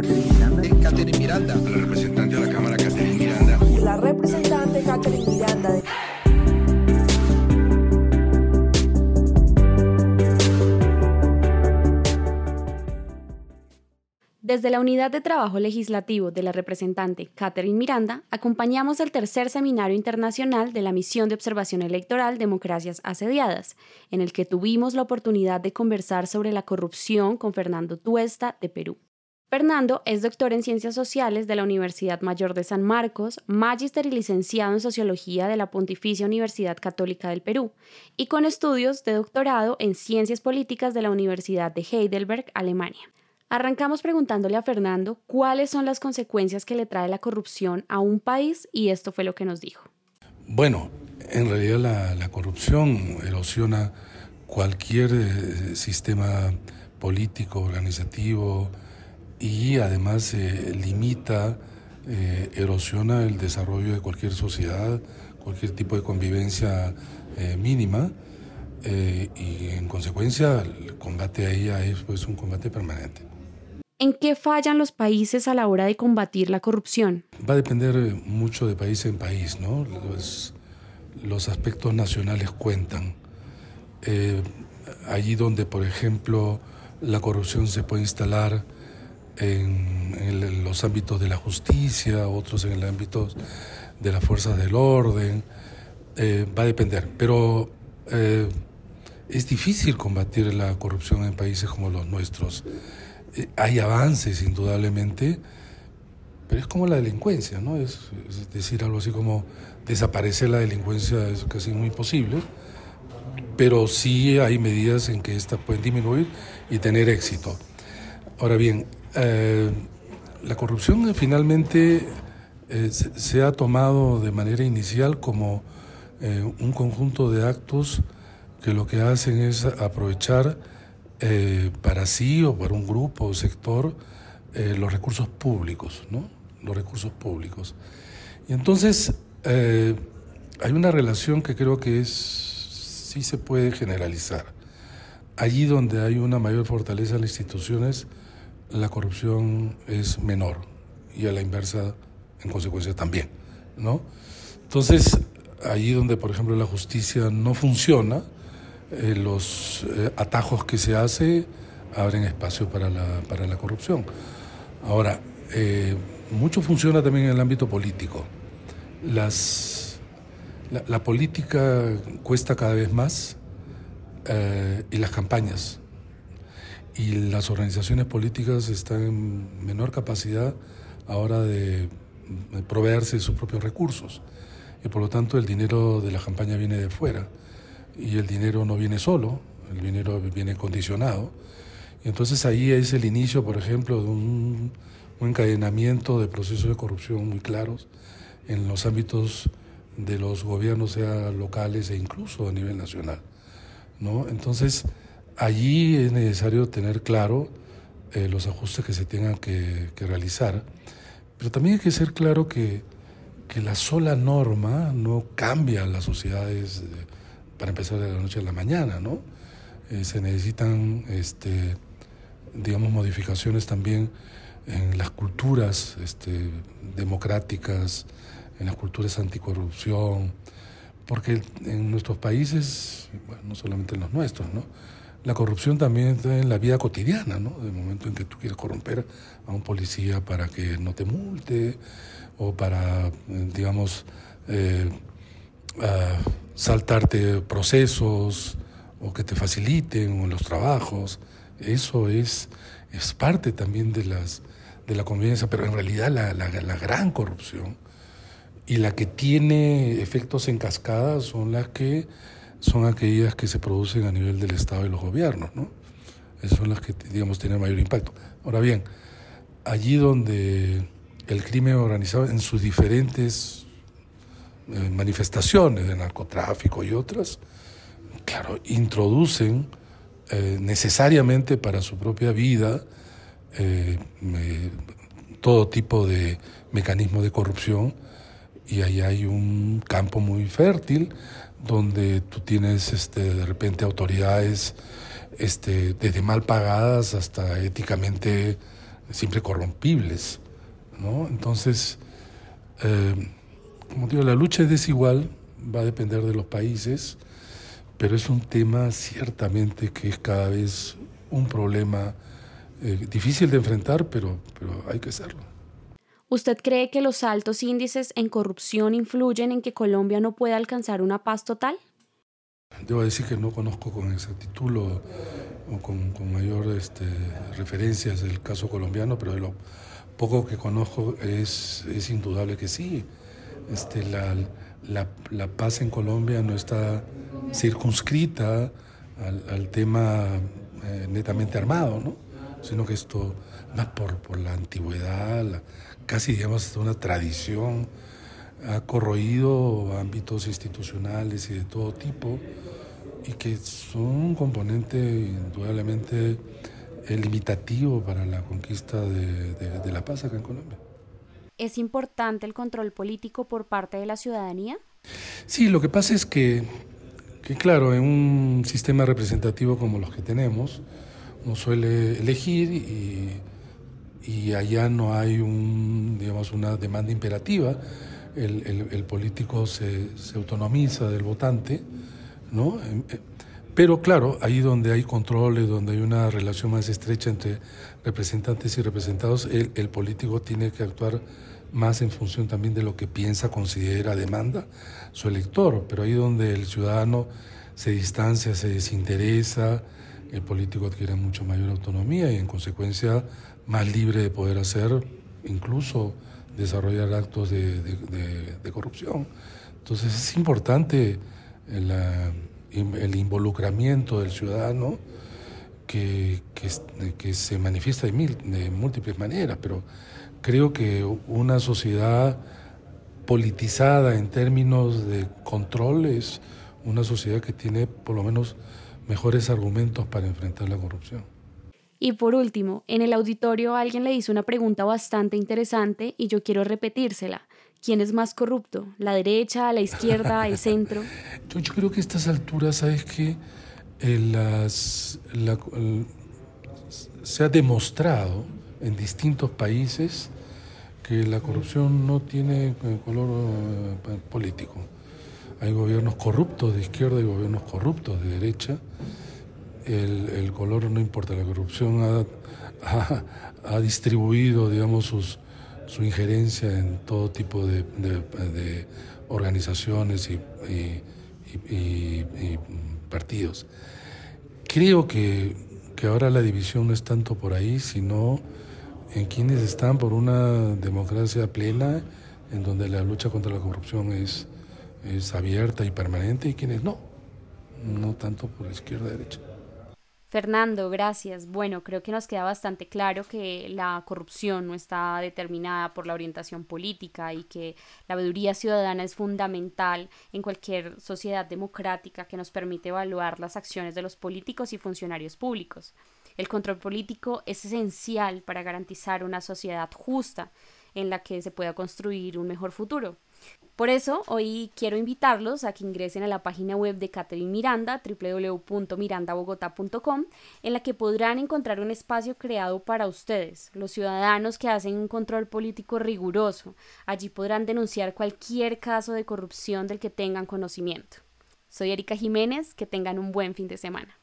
Catherine Miranda. Catherine Miranda. La representante de la Cámara, Catherine Miranda. La representante Catherine Miranda. Desde la Unidad de Trabajo Legislativo de la representante Catherine Miranda, acompañamos el tercer Seminario Internacional de la Misión de Observación Electoral Democracias Asediadas, en el que tuvimos la oportunidad de conversar sobre la corrupción con Fernando Tuesta de Perú. Fernando es doctor en Ciencias Sociales de la Universidad Mayor de San Marcos, magíster y licenciado en Sociología de la Pontificia Universidad Católica del Perú, y con estudios de doctorado en Ciencias Políticas de la Universidad de Heidelberg, Alemania. Arrancamos preguntándole a Fernando cuáles son las consecuencias que le trae la corrupción a un país y esto fue lo que nos dijo. Bueno, en realidad la, corrupción erosiona cualquier eh, sistema político, organizativo y además eh, limita, eh, erosiona el desarrollo de cualquier sociedad, cualquier tipo de convivencia mínima y en consecuencia el combate a ella es pues un combate permanente. ¿En qué fallan los países a la hora de combatir la corrupción? Va a depender mucho de país en país, ¿no? Los, aspectos nacionales cuentan. Eh, allí donde, por ejemplo, la corrupción se puede instalar en, los ámbitos de la justicia, otros en el ámbito de las fuerzas del orden, eh, va a depender. Pero eh, es difícil combatir la corrupción en países como los nuestros. Eh, hay avances indudablemente, pero es como la delincuencia, ¿no? Es, decir, algo así como desaparecer la delincuencia es casi muy imposible, pero sí hay medidas en que esta pueden disminuir y tener éxito. Ahora bien, eh, la corrupción finalmente eh, se, ha tomado de manera inicial como un conjunto de actos que lo que hacen es aprovechar eh, para sí o para un grupo o sector eh, los recursos públicos, ¿no? Los recursos públicos. Y entonces eh, hay una relación que creo que es, sí se puede generalizar. Allí donde hay una mayor fortaleza en las instituciones, la corrupción es menor y a la inversa, en consecuencia, también, ¿no? Entonces, allí donde, por ejemplo, la justicia no funciona, eh, los eh, atajos que se hace abren espacio para la, para la corrupción. Ahora, eh, mucho funciona también en el ámbito político. Las, la, política cuesta cada vez más y las campañas. Y las organizaciones políticas están en menor capacidad ahora de proveerse de sus propios recursos. Y por lo tanto el dinero de la campaña viene de fuera y el dinero no viene solo, el dinero viene condicionado. Y entonces ahí es el inicio, por ejemplo, de un, encadenamiento de procesos de corrupción muy claros en los ámbitos de los gobiernos, sea locales e incluso a nivel nacional. ¿no? Entonces, allí es necesario tener claro eh, los ajustes que se tengan que, realizar, pero también hay que ser claro que, que la sola norma no cambia las sociedades para empezar de la noche a la mañana, ¿no? Eh, se necesitan, este, digamos, modificaciones también en las culturas este, democráticas, en las culturas anticorrupción, porque en nuestros países, bueno, no solamente en los nuestros, ¿no? La corrupción también está en la vida cotidiana, ¿no? De momento en que tú quieres corromper a un policía para que no te multe o para, digamos, eh, saltarte procesos o que te faciliten en los trabajos. Eso es, es parte también de, las, de la convivencia, pero en realidad la, la, gran corrupción y la que tiene efectos en cascada son las que son aquellas que se producen a nivel del Estado y los gobiernos, ¿no? Esas son las que, digamos, tienen mayor impacto. Ahora bien, allí donde el crimen organizado en sus diferentes eh, manifestaciones de narcotráfico y otras, claro, introducen eh, necesariamente para su propia vida eh, todo tipo de mecanismos de corrupción y ahí hay un campo muy fértil donde tú tienes este, de repente autoridades este, desde mal pagadas hasta éticamente siempre corrompibles. ¿no? Entonces, eh, como digo, la lucha es desigual, va a depender de los países, pero es un tema ciertamente que es cada vez un problema eh, difícil de enfrentar, pero, pero hay que hacerlo. ¿Usted cree que los altos índices en corrupción influyen en que Colombia no pueda alcanzar una paz total? Debo decir que no conozco con exactitud o con, mayor este, referencias el caso colombiano, pero de lo poco que conozco es, indudable que sí. Este, la, paz en Colombia no está circunscrita al, al tema eh, netamente armado, ¿no? Sino que esto, más por, por la antigüedad, la, casi digamos una tradición, ha corroído ámbitos institucionales y de todo tipo, y que son un componente indudablemente limitativo para la conquista de, de, de la paz acá en Colombia. ¿Es importante el control político por parte de la ciudadanía? Sí, lo que pasa es que, que, claro, en un sistema representativo como los que tenemos, uno suele elegir y, y allá no hay un, digamos, una demanda imperativa. El, el, político se, se, autonomiza del votante, ¿no? Pero claro, ahí donde hay controles, donde hay una relación más estrecha entre representantes y representados, el, el político tiene que actuar más en función también de lo que piensa, considera, demanda su elector. Pero ahí donde el ciudadano se distancia, se desinteresa, el político adquiere mucho mayor autonomía y en consecuencia más libre de poder hacer, incluso desarrollar actos de, corrupción. Entonces es importante el involucramiento del ciudadano que se manifiesta de, mil, de múltiples maneras, pero creo que una sociedad politizada en términos de control es una sociedad que tiene por lo menos mejores argumentos para enfrentar la corrupción. Y por último, en el auditorio alguien le hizo una pregunta bastante interesante y yo quiero repetírsela. ¿Quién es más corrupto? ¿La derecha, la izquierda, el centro? Yo, yo creo que a estas alturas, ¿sabes qué? Eh, las, la, el, se ha demostrado en distintos países que la corrupción no tiene color eh, político. Hay gobiernos corruptos de izquierda y gobiernos corruptos de derecha. El, color no importa, la corrupción ha, ha, distribuido, digamos, sus, su injerencia en todo tipo de, organizaciones y, y, partidos. Creo que, que ahora la división no es tanto por ahí, sino en quienes están por una democracia plena, en donde la lucha contra la corrupción es es abierta y permanente y quienes no, no tanto por izquierda y derecha. Fernando, gracias. Bueno, creo que nos queda bastante claro que la corrupción no está determinada por la orientación política y que la veeduría ciudadana es fundamental en cualquier sociedad democrática que nos permite evaluar las acciones de los políticos y funcionarios públicos. El control político es esencial para garantizar una sociedad justa en la que se pueda construir un mejor futuro. Por eso, hoy quiero invitarlos a que ingresen a la página web de Catherine Miranda, www.mirandabogotá.com, en la que podrán encontrar un espacio creado para ustedes, los ciudadanos que hacen un control político riguroso. Allí podrán denunciar cualquier caso de corrupción del que tengan conocimiento. Soy Erika Jiménez, que tengan un buen fin de semana.